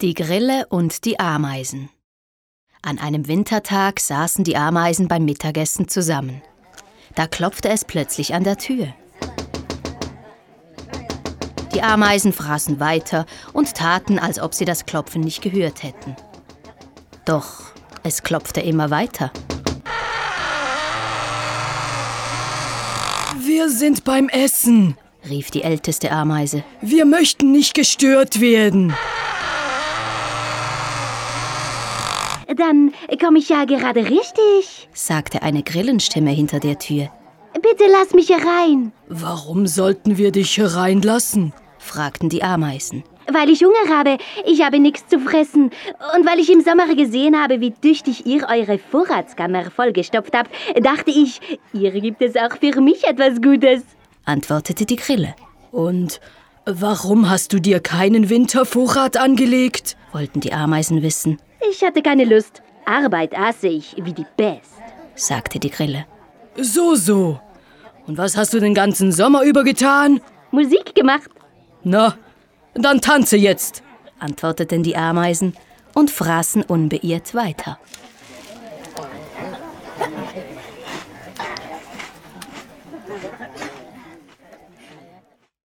Die Grille und die Ameisen. An einem Wintertag saßen die Ameisen beim Mittagessen zusammen. Da klopfte es plötzlich an der Tür. Die Ameisen fraßen weiter und taten, als ob sie das Klopfen nicht gehört hätten. Doch es klopfte immer weiter. Wir sind beim Essen, rief die älteste Ameise. Wir möchten nicht gestört werden. Dann komme ich ja gerade richtig, sagte eine Grillenstimme hinter der Tür. Bitte lass mich herein. Warum sollten wir dich hereinlassen? fragten die Ameisen. Weil ich Hunger habe, ich habe nichts zu fressen. Und weil ich im Sommer gesehen habe, wie tüchtig ihr eure Vorratskammer vollgestopft habt, dachte ich, ihr gibt es auch für mich etwas Gutes, antwortete die Grille. Und warum hast du dir keinen Wintervorrat angelegt? wollten die Ameisen wissen. Ich hatte keine Lust. Arbeit aß ich wie die Best, sagte die Grille. So, so. Und was hast du den ganzen Sommer über getan? Musik gemacht. Na, dann tanze jetzt, antworteten die Ameisen und fraßen unbeirrt weiter.